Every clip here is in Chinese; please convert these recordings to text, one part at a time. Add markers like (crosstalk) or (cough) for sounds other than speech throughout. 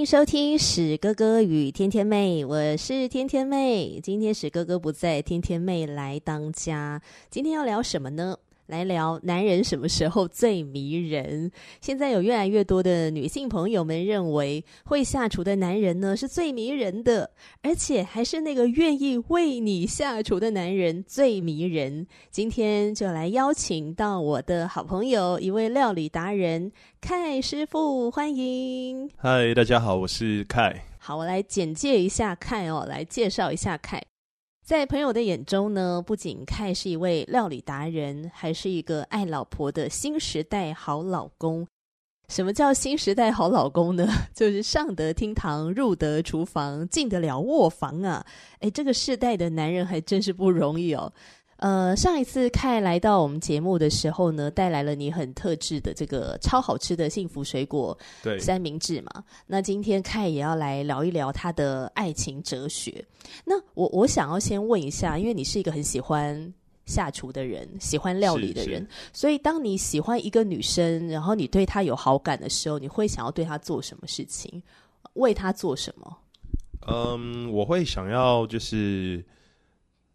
欢迎收听史哥哥与天天妹，我是天天妹。今天史哥哥不在，天天妹来当家。今天要聊什么呢？来聊男人什么时候最迷人？现在有越来越多的女性朋友们认为，会下厨的男人呢是最迷人的，而且还是那个愿意为你下厨的男人最迷人。今天就来邀请到我的好朋友，一位料理达人凯师傅，欢迎。嗨，大家好，我是凯。好，我来简介一下凯哦，来介绍一下凯。在朋友的眼中呢，不仅凯是一位料理达人，还是一个爱老婆的新时代好老公。什么叫新时代好老公呢？(laughs) 就是上得厅堂，入得厨房，进得了卧房啊！哎，这个世代的男人还真是不容易哦。呃，上一次凯来到我们节目的时候呢，带来了你很特制的这个超好吃的幸福水果三明治嘛。那今天凯也要来聊一聊他的爱情哲学。那我我想要先问一下，因为你是一个很喜欢下厨的人，喜欢料理的人，所以当你喜欢一个女生，然后你对她有好感的时候，你会想要对她做什么事情？为她做什么？嗯，我会想要就是。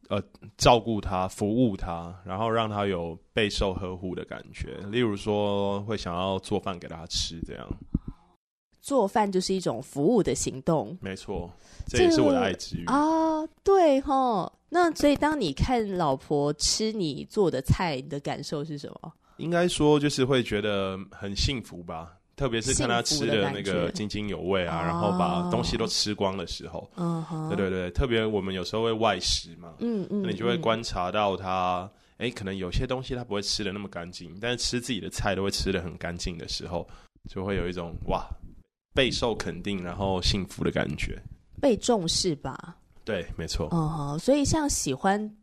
呃，照顾他，服务他，然后让他有备受呵护的感觉。例如说，会想要做饭给他吃，这样。做饭就是一种服务的行动。没错，这也是我的爱之语啊。对哈，那所以当你看老婆吃你做的菜，你的感受是什么？应该说，就是会觉得很幸福吧。特别是看他吃的那个津津有味啊，然后把东西都吃光的时候，嗯、哦，对对对，特别我们有时候会外食嘛，嗯嗯，那你就会观察到他，哎、嗯，可能有些东西他不会吃的那么干净，但是吃自己的菜都会吃的很干净的时候，就会有一种哇，备受肯定，然后幸福的感觉，被重视吧？对，没错。哦，所以像喜欢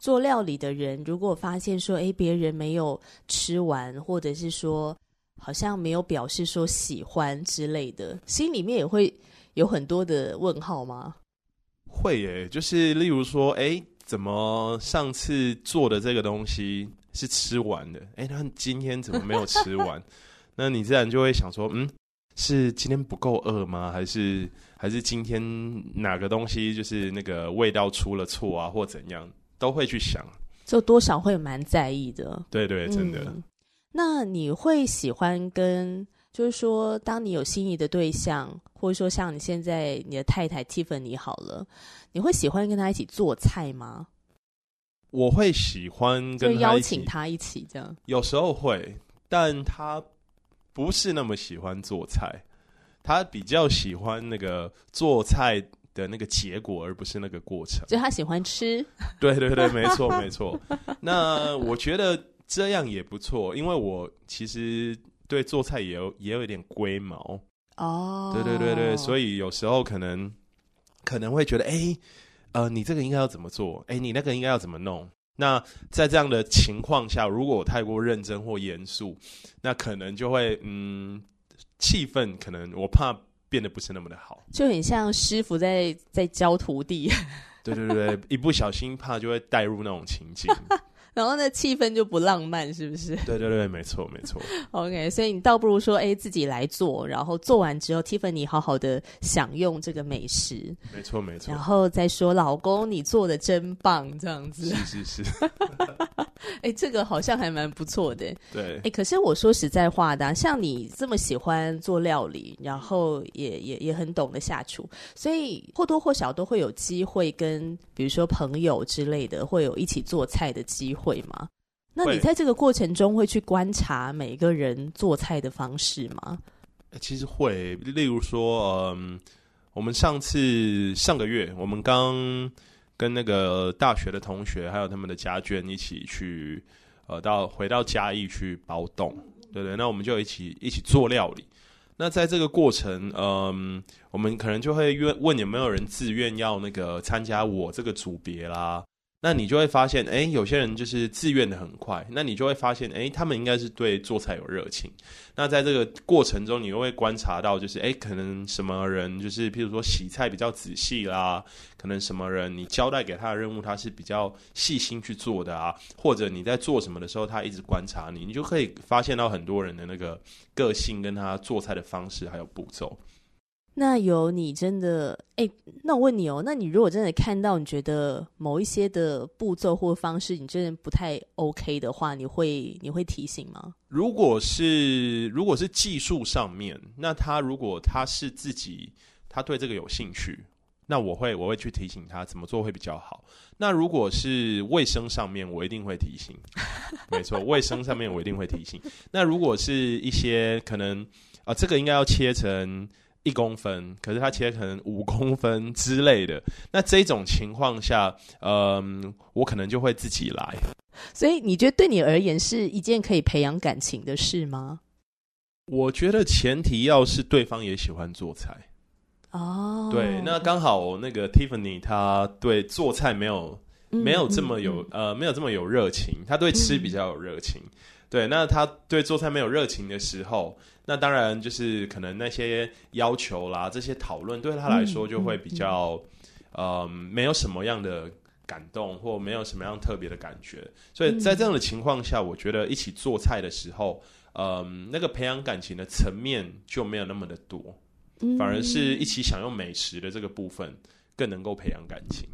做料理的人，如果发现说，哎，别人没有吃完，或者是说。好像没有表示说喜欢之类的，心里面也会有很多的问号吗？会耶，就是例如说，哎，怎么上次做的这个东西是吃完的？哎，那今天怎么没有吃完？(laughs) 那你自然就会想说，嗯，是今天不够饿吗？还是还是今天哪个东西就是那个味道出了错啊，或怎样，都会去想，就多少会蛮在意的。对对，真的。嗯那你会喜欢跟，就是说，当你有心仪的对象，或者说像你现在你的太太 Tiffany 好了，你会喜欢跟他一起做菜吗？我会喜欢跟他邀请他一起这样，有时候会，但他不是那么喜欢做菜，他比较喜欢那个做菜的那个结果，而不是那个过程。就他喜欢吃，(laughs) 对对对，没错没错。那我觉得。这样也不错，因为我其实对做菜也有也有一点龟毛哦。对对对对，所以有时候可能可能会觉得，哎，呃，你这个应该要怎么做？哎，你那个应该要怎么弄？那在这样的情况下，如果我太过认真或严肃，那可能就会嗯，气氛可能我怕变得不是那么的好，就很像师傅在在教徒弟。(laughs) 对对对，一不小心怕就会带入那种情境。然后呢，气氛就不浪漫，是不是？对对对，没错没错。(laughs) OK，所以你倒不如说，哎，自己来做，然后做完之后，Tiffany 好好的享用这个美食。没错没错。然后再说，老公你做的真棒，这样子。是是是。(laughs) 哎，这个好像还蛮不错的。对。哎，可是我说实在话的，像你这么喜欢做料理，然后也也也很懂得下厨，所以或多或少都会有机会跟，比如说朋友之类的，会有一起做菜的机会。会吗？那你在这个过程中会去观察每个人做菜的方式吗？其实会，例如说，嗯，我们上次上个月，我们刚跟那个大学的同学还有他们的家眷一起去，呃，到回到嘉义去包栋，对对，那我们就一起一起做料理。那在这个过程，嗯，我们可能就会问问有没有人自愿要那个参加我这个组别啦。那你就会发现，哎，有些人就是自愿的很快。那你就会发现，哎，他们应该是对做菜有热情。那在这个过程中，你又会观察到，就是哎，可能什么人就是，譬如说洗菜比较仔细啦，可能什么人你交代给他的任务，他是比较细心去做的啊，或者你在做什么的时候，他一直观察你，你就可以发现到很多人的那个个性跟他做菜的方式还有步骤。那有你真的哎、欸，那我问你哦，那你如果真的看到你觉得某一些的步骤或方式你真的不太 OK 的话，你会你会提醒吗？如果是如果是技术上面，那他如果他是自己他对这个有兴趣，那我会我会去提醒他怎么做会比较好。那如果是卫生上面，我一定会提醒。(laughs) 没错，卫生上面我一定会提醒。那如果是一些可能啊、呃，这个应该要切成。一公分，可是他切可能五公分之类的，那这种情况下，嗯，我可能就会自己来。所以你觉得对你而言是一件可以培养感情的事吗？我觉得前提要是对方也喜欢做菜。哦，对，那刚好那个 Tiffany 他对做菜没有没有这么有、呃没有这么有热情，他对吃比较有热情。嗯对，那他对做菜没有热情的时候，那当然就是可能那些要求啦，这些讨论对他来说就会比较，嗯，没有什么样的感动，或没有什么样特别的感觉。所以在这样的情况下，我觉得一起做菜的时候，嗯、呃，那个培养感情的层面就没有那么的多，反而是一起享用美食的这个部分更能够培养感情。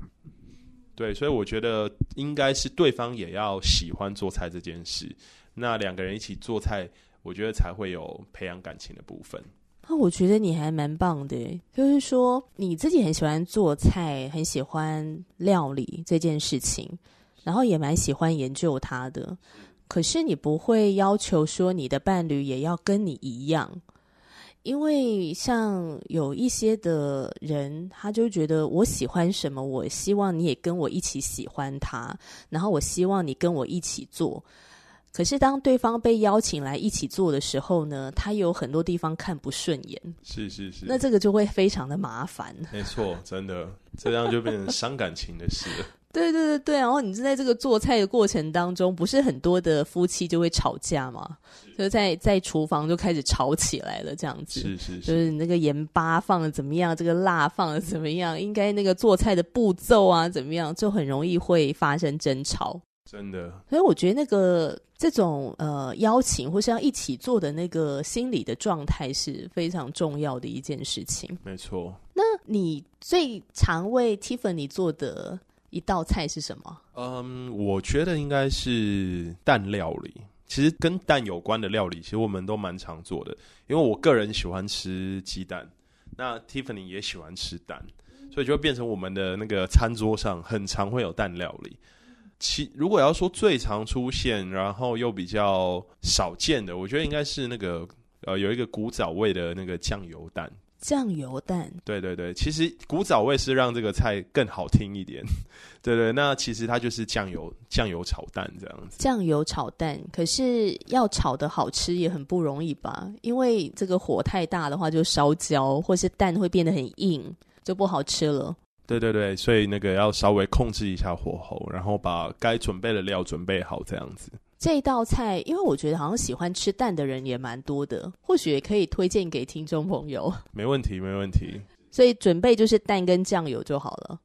对，所以我觉得应该是对方也要喜欢做菜这件事。那两个人一起做菜，我觉得才会有培养感情的部分。那我觉得你还蛮棒的，就是说你自己很喜欢做菜，很喜欢料理这件事情，然后也蛮喜欢研究它的。可是你不会要求说你的伴侣也要跟你一样，因为像有一些的人，他就觉得我喜欢什么，我希望你也跟我一起喜欢它，然后我希望你跟我一起做。可是当对方被邀请来一起做的时候呢，他有很多地方看不顺眼。是是是，那这个就会非常的麻烦。没错，真的这样就变成伤感情的事了。对对对对，然后你在这个做菜的过程当中，不是很多的夫妻就会吵架嘛？就在在厨房就开始吵起来了，这样子。是是是，就是你那个盐巴放的怎么样，这个辣放的怎么样，应该那个做菜的步骤啊怎么样，就很容易会发生争吵。真的，所以我觉得那个这种呃邀请或是要一起做的那个心理的状态是非常重要的一件事情。没错。那你最常为 Tiffany 做的一道菜是什么？嗯，我觉得应该是蛋料理。其实跟蛋有关的料理，其实我们都蛮常做的。因为我个人喜欢吃鸡蛋，那 Tiffany 也喜欢吃蛋，所以就会变成我们的那个餐桌上很常会有蛋料理。其如果要说最常出现，然后又比较少见的，我觉得应该是那个呃，有一个古早味的那个酱油蛋。酱油蛋，对对对，其实古早味是让这个菜更好听一点。(laughs) 对对，那其实它就是酱油酱油炒蛋这样子。酱油炒蛋，可是要炒的好吃也很不容易吧？因为这个火太大的话就烧焦，或是蛋会变得很硬，就不好吃了。对对对，所以那个要稍微控制一下火候，然后把该准备的料准备好，这样子。这道菜，因为我觉得好像喜欢吃蛋的人也蛮多的，或许也可以推荐给听众朋友。(laughs) 没问题，没问题。所以准备就是蛋跟酱油就好了。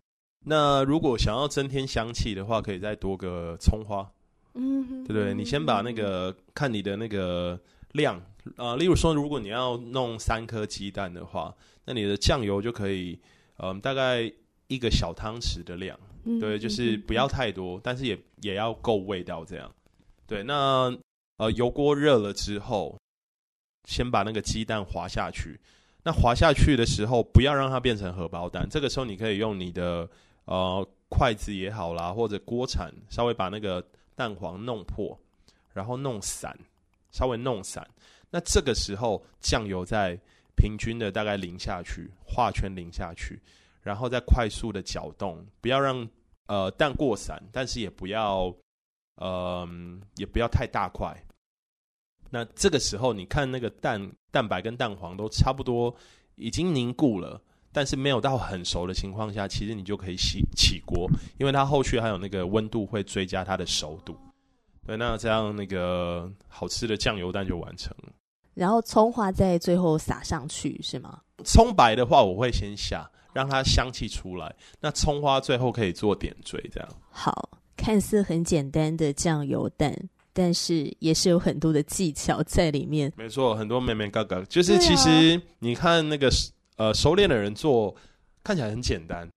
那如果想要增添香气的话，可以再多个葱花。嗯哼，对对，你先把那个看你的那个量啊、呃，例如说，如果你要弄三颗鸡蛋的话，那你的酱油就可以，嗯、呃，大概。一个小汤匙的量，对，就是不要太多，但是也也要够味道，这样。对，那呃，油锅热了之后，先把那个鸡蛋滑下去。那滑下去的时候，不要让它变成荷包蛋。这个时候，你可以用你的呃筷子也好啦，或者锅铲，稍微把那个蛋黄弄破，然后弄散，稍微弄散。那这个时候，酱油再平均的大概淋下去，画圈淋下去。然后再快速的搅动，不要让呃蛋过散，但是也不要呃也不要太大块。那这个时候，你看那个蛋蛋白跟蛋黄都差不多已经凝固了，但是没有到很熟的情况下，其实你就可以起起锅，因为它后续还有那个温度会追加它的熟度。对，那这样那个好吃的酱油蛋就完成了。然后葱花在最后撒上去是吗？葱白的话，我会先下，让它香气出来。那葱花最后可以做点缀，这样。好，看似很简单的酱油蛋。但是也是有很多的技巧在里面。没错，很多妹妹嘎嘎，就是其实你看那个、啊、呃熟练的人做，看起来很简单。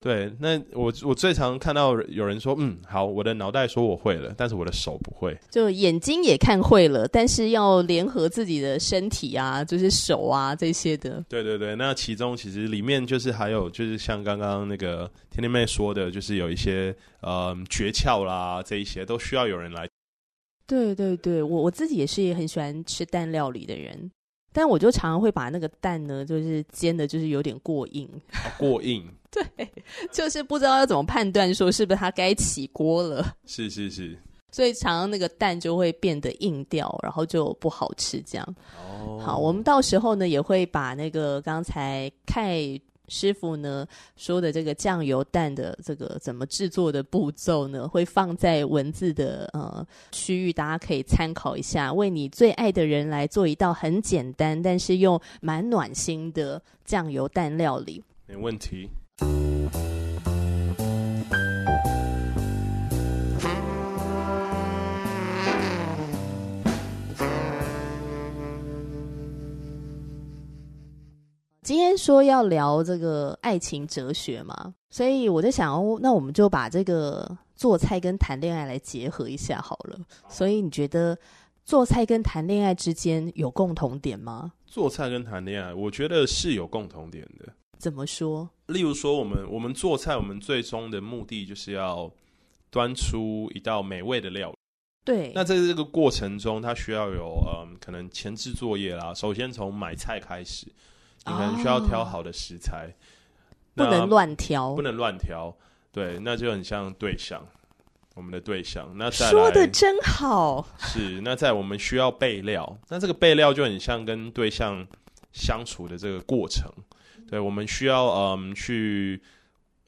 对，那我我最常看到有人说，嗯，好，我的脑袋说我会了，但是我的手不会。就眼睛也看会了，但是要联合自己的身体啊，就是手啊这些的。对对对，那其中其实里面就是还有就是像刚刚那个天天妹说的，就是有一些呃诀窍啦，这一些都需要有人来。对对对，我我自己也是也很喜欢吃蛋料理的人，但我就常常会把那个蛋呢，就是煎的，就是有点过硬。啊、(laughs) 过硬。对，就是不知道要怎么判断说是不是它该起锅了。是是是。所以常常那个蛋就会变得硬掉，然后就不好吃这样。哦。好，我们到时候呢也会把那个刚才看。师傅呢说的这个酱油蛋的这个怎么制作的步骤呢，会放在文字的呃区域，大家可以参考一下。为你最爱的人来做一道很简单，但是又蛮暖心的酱油蛋料理，没问题。今天说要聊这个爱情哲学嘛，所以我在想哦，那我们就把这个做菜跟谈恋爱来结合一下好了。所以你觉得做菜跟谈恋爱之间有共同点吗？做菜跟谈恋爱，我觉得是有共同点的。怎么说？例如说，我们我们做菜，我们最终的目的就是要端出一道美味的料理。对。那在这个过程中，它需要有嗯，可能前置作业啦。首先从买菜开始。你可能需要挑好的食材，哦、不能乱挑，不能乱挑。对，那就很像对象，我们的对象。那再说的真好。是，那在我们需要备料，那这个备料就很像跟对象相处的这个过程。对，我们需要嗯去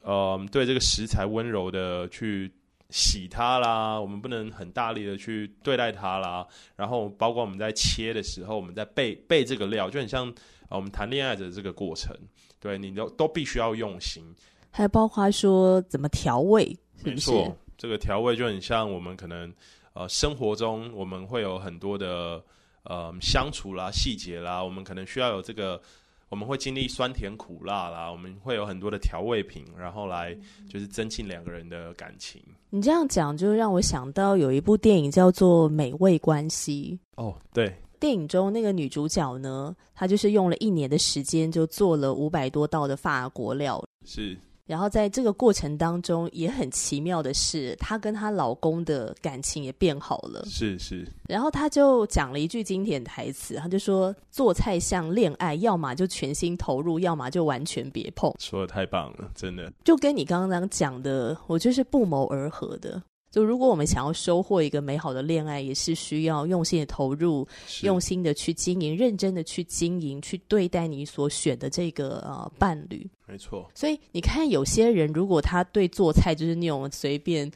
嗯对这个食材温柔的去洗它啦，我们不能很大力的去对待它啦。然后包括我们在切的时候，我们在备备这个料，就很像。啊，我们谈恋爱的这个过程，对你都都必须要用心，还包括说怎么调味，是不是？没错，这个调味就很像我们可能呃生活中我们会有很多的呃相处啦、细节啦，我们可能需要有这个，我们会经历酸甜苦辣啦，我们会有很多的调味品，然后来就是增进两个人的感情。你这样讲，就让我想到有一部电影叫做《美味关系》哦，对。电影中那个女主角呢，她就是用了一年的时间就做了五百多道的法国料。是，然后在这个过程当中也很奇妙的是，她跟她老公的感情也变好了。是是。然后她就讲了一句经典台词，她就说：“做菜像恋爱，要么就全心投入，要么就完全别碰。”说的太棒了，真的。就跟你刚刚讲的，我就是不谋而合的。就如果我们想要收获一个美好的恋爱，也是需要用心的投入，用心的去经营，认真的去经营，去对待你所选的这个呃伴侣。没错。所以你看，有些人如果他对做菜就是那种随便，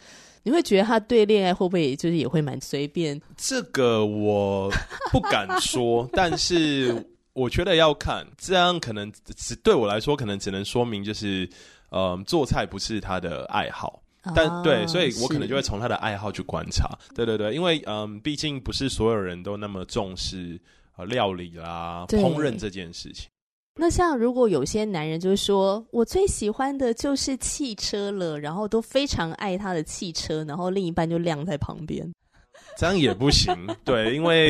你会觉得他对恋爱会不会就是也会蛮随便？这个我不敢说，(laughs) 但是我觉得要看，这样可能只对我来说，可能只能说明就是，嗯、呃，做菜不是他的爱好。但、啊、对，所以我可能就会从他的爱好去观察。对对对，因为嗯，毕竟不是所有人都那么重视呃料理啦、烹饪这件事情。那像如果有些男人就是说我最喜欢的就是汽车了，然后都非常爱他的汽车，然后另一半就晾在旁边，这样也不行。对，因为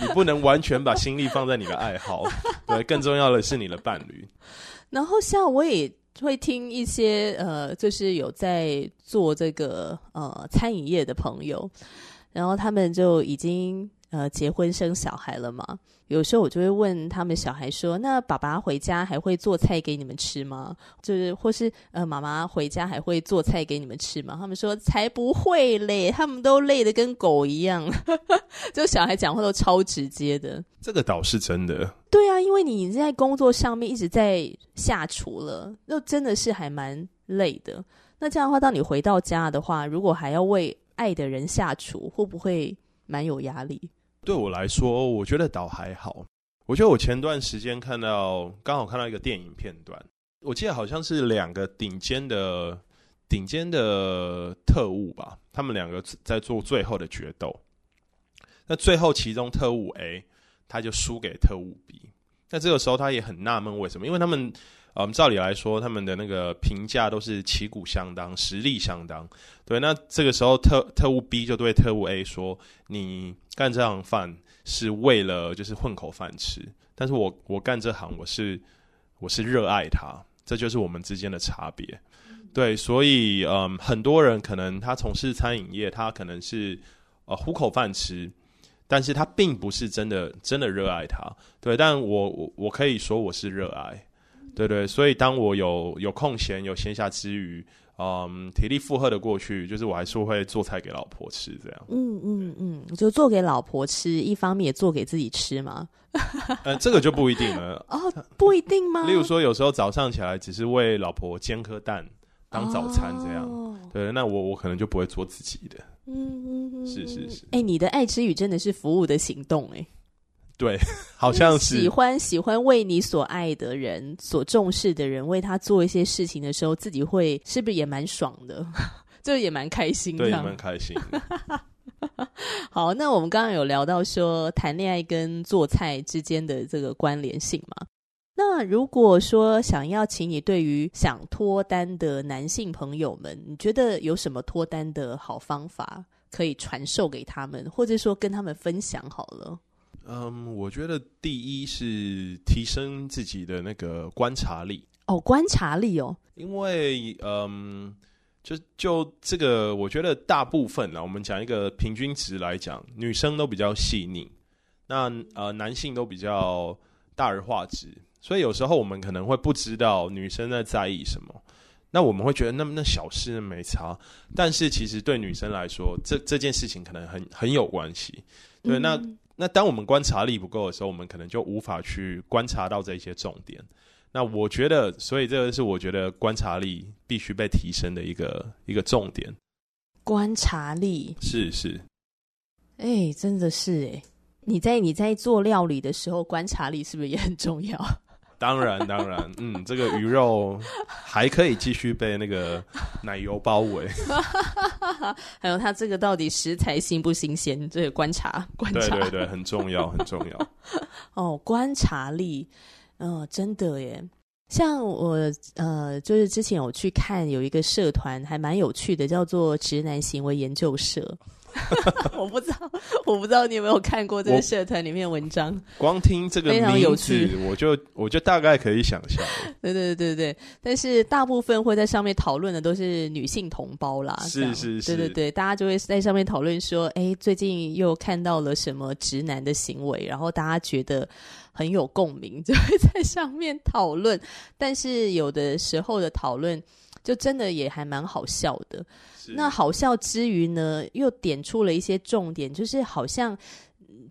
你不能完全把心力放在你的爱好。对，更重要的是你的伴侣。(laughs) 然后像我也。会听一些呃，就是有在做这个呃餐饮业的朋友，然后他们就已经呃结婚生小孩了嘛，有时候我就会问他们小孩说：“那爸爸回家还会做菜给你们吃吗？就是或是呃妈妈回家还会做菜给你们吃吗？”他们说：“才不会嘞，他们都累得跟狗一样。”就小孩讲话都超直接的。这个倒是真的。对啊，因为你在工作上面一直在下厨了，那真的是还蛮累的。那这样的话，当你回到家的话，如果还要为爱的人下厨，会不会蛮有压力？对我来说，我觉得倒还好。我觉得我前段时间看到，刚好看到一个电影片段，我记得好像是两个顶尖的顶尖的特务吧，他们两个在做最后的决斗。那最后，其中特务 A 他就输给特务 B。那这个时候，他也很纳闷为什么？因为他们。嗯，照理来说，他们的那个评价都是旗鼓相当，实力相当。对，那这个时候特特务 B 就对特务 A 说：“你干这行饭是为了就是混口饭吃，但是我我干这行我是我是热爱它，这就是我们之间的差别。”对，所以嗯，很多人可能他从事餐饮业，他可能是呃糊口饭吃，但是他并不是真的真的热爱它。对，但我我我可以说我是热爱。对对，所以当我有有空闲、有闲暇之余，嗯，体力负荷的过去，就是我还是会做菜给老婆吃，这样。嗯嗯嗯，就做给老婆吃，一方面也做给自己吃嘛。嗯，(laughs) 这个就不一定了。哦，不一定吗？(laughs) 例如说，有时候早上起来只是为老婆煎颗蛋当早餐，这样。哦、对，那我我可能就不会做自己的。嗯嗯嗯，是是是。哎，你的爱吃语真的是服务的行动，哎。对，(laughs) 好像是喜欢喜欢为你所爱的人、所重视的人为他做一些事情的时候，自己会是不是也蛮爽的？(laughs) 这也蛮开心的，对，也蛮开心。(laughs) 好，那我们刚刚有聊到说谈恋爱跟做菜之间的这个关联性嘛？那如果说想要请你对于想脱单的男性朋友们，你觉得有什么脱单的好方法可以传授给他们，或者说跟他们分享好了？嗯，我觉得第一是提升自己的那个观察力。哦，观察力哦，因为嗯，就就这个，我觉得大部分呢，我们讲一个平均值来讲，女生都比较细腻，那呃，男性都比较大而化之，所以有时候我们可能会不知道女生在在意什么，那我们会觉得那那小事没差，但是其实对女生来说，这这件事情可能很很有关系，对，嗯、那。那当我们观察力不够的时候，我们可能就无法去观察到这些重点。那我觉得，所以这个是我觉得观察力必须被提升的一个一个重点。观察力是是，哎、欸，真的是哎、欸，你在你在做料理的时候，观察力是不是也很重要？当然，当然，嗯，这个鱼肉还可以继续被那个奶油包围。(laughs) 还有它这个到底食材新不新鲜？这个观察，(laughs) 观察，对对对，很重要，(laughs) 很重要。哦，观察力，嗯、呃，真的耶。像我，呃，就是之前有去看有一个社团，还蛮有趣的，叫做“直男行为研究社”。(laughs) 我不知道，我不知道你有没有看过这个社团里面的文章。光听这个名字，非常有趣，我就我就大概可以想象。对对对对对，但是大部分会在上面讨论的都是女性同胞啦。是是是，对对对，大家就会在上面讨论说，哎，最近又看到了什么直男的行为，然后大家觉得很有共鸣，就会在上面讨论。但是有的时候的讨论，就真的也还蛮好笑的。那好笑之余呢，又点出了一些重点，就是好像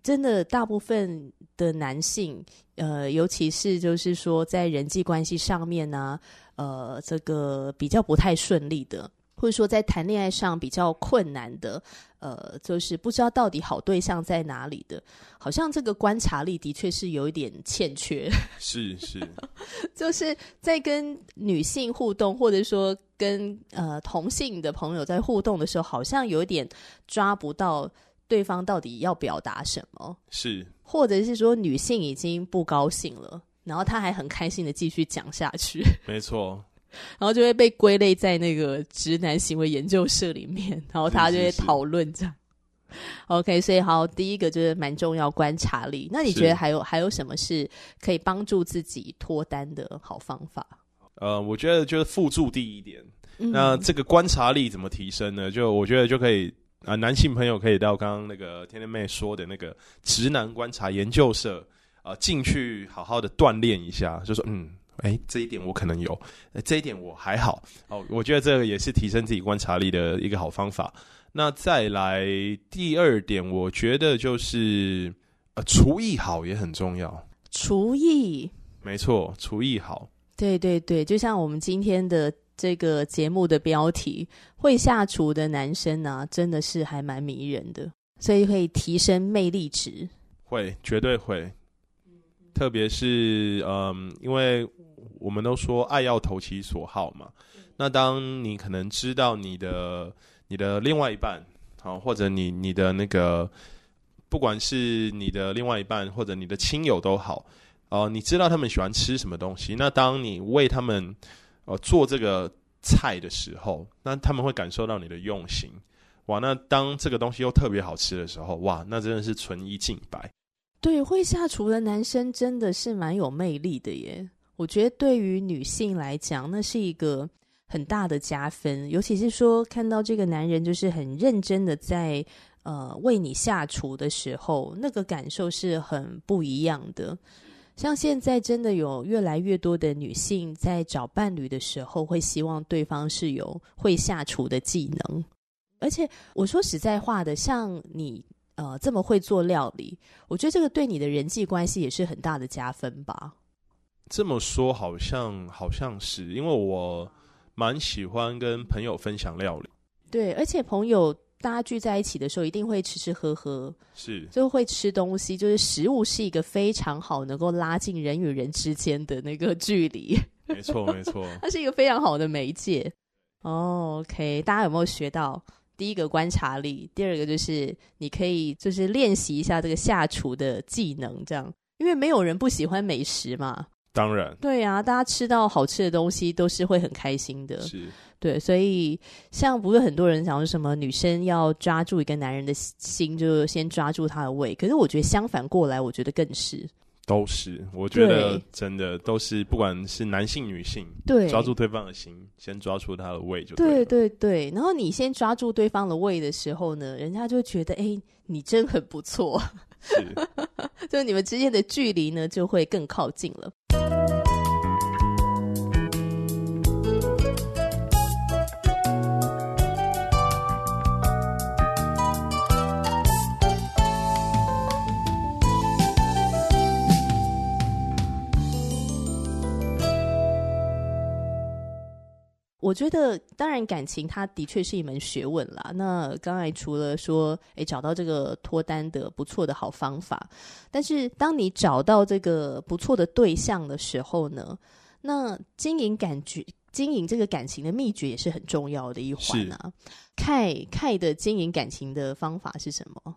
真的大部分的男性，呃，尤其是就是说在人际关系上面呢，呃，这个比较不太顺利的。或者说，在谈恋爱上比较困难的，呃，就是不知道到底好对象在哪里的，好像这个观察力的确是有一点欠缺。是是，(laughs) 就是在跟女性互动，或者说跟呃同性的朋友在互动的时候，好像有一点抓不到对方到底要表达什么。是，或者是说女性已经不高兴了，然后她还很开心的继续讲下去。没错。然后就会被归类在那个直男行为研究社里面，然后大家就会讨论这样。OK，所以好，第一个就是蛮重要观察力。那你觉得还有还有什么是可以帮助自己脱单的好方法？呃，我觉得就是附注第一点。嗯、那这个观察力怎么提升呢？就我觉得就可以啊、呃，男性朋友可以到刚刚那个天天妹说的那个直男观察研究社啊，进、呃、去好好的锻炼一下，就说嗯，哎、欸，这一点我可能有，欸、这一点我还好哦。我觉得这个也是提升自己观察力的一个好方法。那再来第二点，我觉得就是呃，厨艺好也很重要。厨艺，没错，厨艺好。对对对，就像我们今天的。这个节目的标题“会下厨的男生呢、啊，真的是还蛮迷人的，所以可以提升魅力值。会，绝对会。特别是，嗯，因为我们都说爱要投其所好嘛。那当你可能知道你的你的另外一半，好，或者你你的那个，不管是你的另外一半或者你的亲友都好，哦，你知道他们喜欢吃什么东西，那当你为他们。呃，做这个菜的时候，那他们会感受到你的用心，哇！那当这个东西又特别好吃的时候，哇，那真的是纯一净白。对，会下厨的男生真的是蛮有魅力的耶。我觉得对于女性来讲，那是一个很大的加分，尤其是说看到这个男人就是很认真的在呃为你下厨的时候，那个感受是很不一样的。像现在真的有越来越多的女性在找伴侣的时候，会希望对方是有会下厨的技能。而且我说实在话的，像你呃这么会做料理，我觉得这个对你的人际关系也是很大的加分吧。这么说好像好像是，因为我蛮喜欢跟朋友分享料理。对，而且朋友。大家聚在一起的时候，一定会吃吃喝喝，是就会吃东西。就是食物是一个非常好能够拉近人与人之间的那个距离。没错，(laughs) 没错，它是一个非常好的媒介。Oh, OK，大家有没有学到第一个观察力？第二个就是你可以就是练习一下这个下厨的技能，这样，因为没有人不喜欢美食嘛。当然，对啊，大家吃到好吃的东西都是会很开心的。是。对，所以像不是很多人讲说什么女生要抓住一个男人的心，就先抓住他的胃。可是我觉得相反过来，我觉得更是都是。我觉得真的都是，不管是男性女性，对，抓住对方的心，先抓住他的胃就对。对对对。然后你先抓住对方的胃的时候呢，人家就觉得哎，你真很不错，是，(laughs) 就你们之间的距离呢就会更靠近了。我觉得，当然，感情它的确是一门学问啦。那刚才除了说，诶，找到这个脱单的不错的好方法，但是当你找到这个不错的对象的时候呢，那经营感觉、经营这个感情的秘诀也是很重要的一环啊。凯凯的经营感情的方法是什么？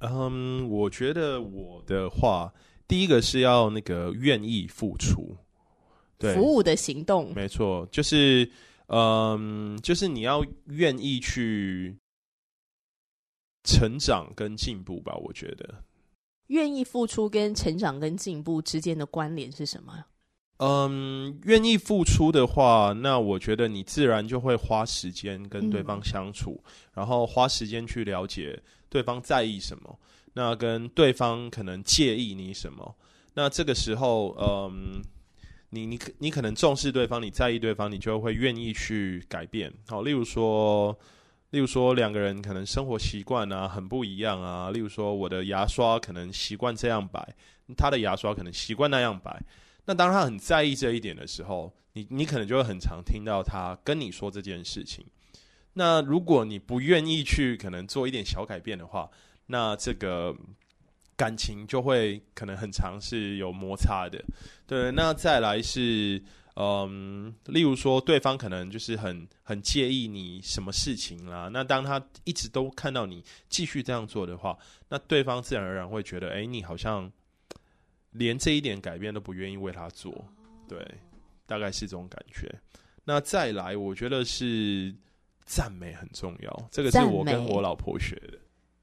嗯，我觉得我的话，第一个是要那个愿意付出，对，服务的行动，没错，就是。嗯，就是你要愿意去成长跟进步吧，我觉得。愿意付出跟成长跟进步之间的关联是什么？嗯，愿意付出的话，那我觉得你自然就会花时间跟对方相处，嗯，然后花时间去了解对方在意什么，那跟对方可能介意你什么，那这个时候，嗯。你你可你可能重视对方，你在意对方，你就会愿意去改变。好，例如说，例如说两个人可能生活习惯啊很不一样啊。例如说，我的牙刷可能习惯这样摆，他的牙刷可能习惯那样摆。那当他很在意这一点的时候，你你可能就会很常听到他跟你说这件事情。那如果你不愿意去可能做一点小改变的话，那这个。感情就会可能很长是有摩擦的，对。那再来是，嗯，例如说对方可能就是很很介意你什么事情啦。那当他一直都看到你继续这样做的话，那对方自然而然会觉得，哎，你好像连这一点改变都不愿意为他做，对，大概是这种感觉。那再来，我觉得是赞美很重要，这个是我跟我老婆学的。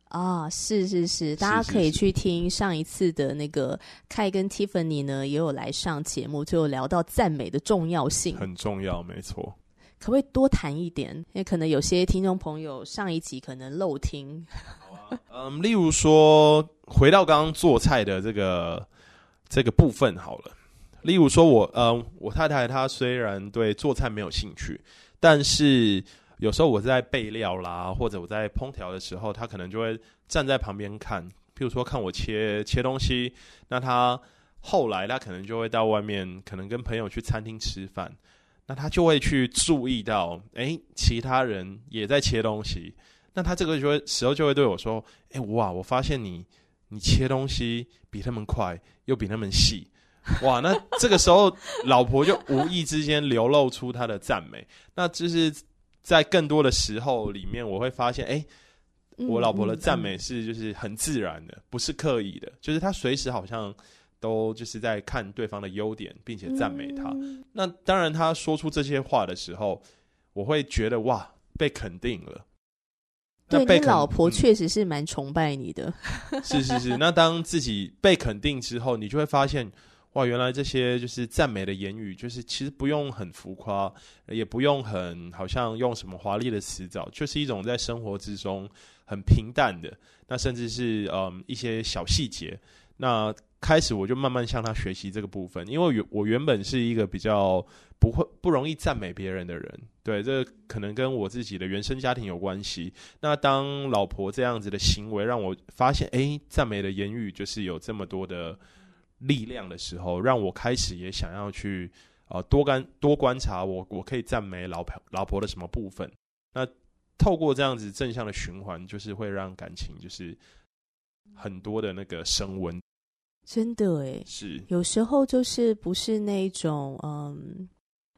啊、哦，是是是，大家可以去听上一次的那个凯跟 Tiffany 呢，也有来上节目，就有聊到赞美的重要性，很重要，没错。可不可以多谈一点？因为可能有些听众朋友上一集可能漏听。(laughs) 啊，嗯，例如说，回到刚刚做菜的这个这个部分好了。例如说我，我嗯，我太太她虽然对做菜没有兴趣，但是有时候我在备料啦，或者我在烹调的时候，他可能就会站在旁边看，譬如说看我切切东西。那他后来他可能就会到外面，可能跟朋友去餐厅吃饭，那他就会去注意到，诶，其他人也在切东西。那他这个就会时候就会对我说，诶，哇，我发现你你切东西比他们快，又比他们细。哇，那这个时候老婆就无意之间流露出她的赞美，那就是在更多的时候里面，我会发现，哎，我老婆的赞美是就是很自然的，不是刻意的，就是她随时好像都就是在看对方的优点，并且赞美他。那当然，她说出这些话的时候，我会觉得哇，被肯定了。对，你老婆确实是蛮崇拜你的。是是是，那当自己被肯定之后，你就会发现。哇，原来这些就是赞美的言语，就是其实不用很浮夸，也不用很好像用什么华丽的词藻，就是一种在生活之中很平淡的，那甚至是嗯一些小细节。那开始我就慢慢向他学习这个部分，因为原我原本是一个比较不会不容易赞美别人的人，对，这可能跟我自己的原生家庭有关系。那当老婆这样子的行为让我发现，哎，赞美的言语就是有这么多的。力量的时候，让我开始也想要去呃多观多观察我我可以赞美老婆老婆的什么部分。那透过这样子正向的循环，就是会让感情就是很多的那个升温。真的诶，是有时候就是不是那种嗯，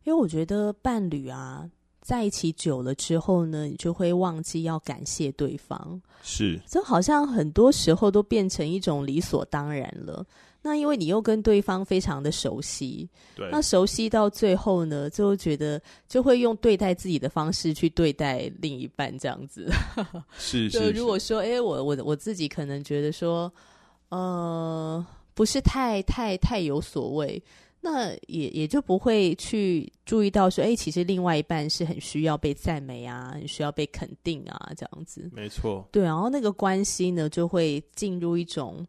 因为我觉得伴侣啊在一起久了之后呢，你就会忘记要感谢对方。是，就好像很多时候都变成一种理所当然了。那因为你又跟对方非常的熟悉，对，那熟悉到最后呢，就觉得就会用对待自己的方式去对待另一半，这样子。是 (laughs) 是。就如果说，哎，我我我自己可能觉得说，呃，不是太太太有所谓，那也也就不会去注意到说，哎，其实另外一半是很需要被赞美啊，很需要被肯定啊，这样子。没错。对，然后那个关系呢，就会进入一种。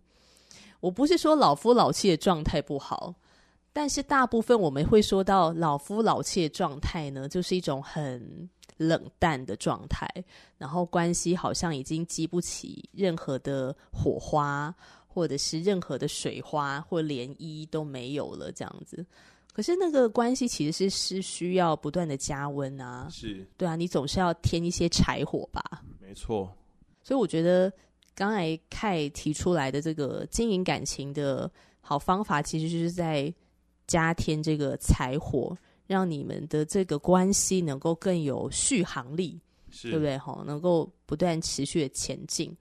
我不是说老夫老妻的状态不好，但是大部分我们会说到老夫老妻的状态呢，就是一种很冷淡的状态，然后关系好像已经激不起任何的火花，或者是任何的水花或涟漪都没有了这样子。可是那个关系其实是是需要不断的加温啊，是对啊，你总是要添一些柴火吧？没错，所以我觉得。刚才凯提出来的这个经营感情的好方法，其实就是在加添这个柴火，让你们的这个关系能够更有续航力，对不对？哈，能够不断持续的前进。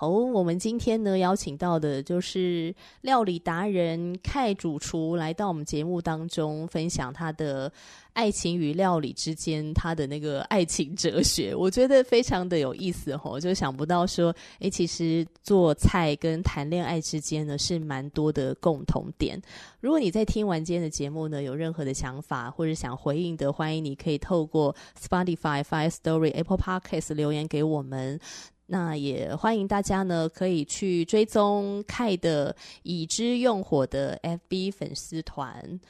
好，我们今天呢邀请到的就是料理达人凯主厨来到我们节目当中，分享他的爱情与料理之间他的那个爱情哲学，我觉得非常的有意思哦，就想不到说，哎，其实做菜跟谈恋爱之间呢是蛮多的共同点。如果你在听完今天的节目呢，有任何的想法或者想回应的，欢迎你可以透过 Spotify、Firstory、Apple Podcast 留言给我们。那也欢迎大家呢，可以去追踪凯的已知用火的 FB 粉丝团。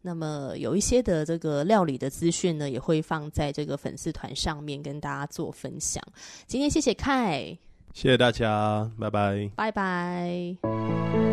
那么有一些的这个料理的资讯呢，也会放在这个粉丝团上面跟大家做分享。今天谢谢凯，谢谢大家，拜拜，拜拜。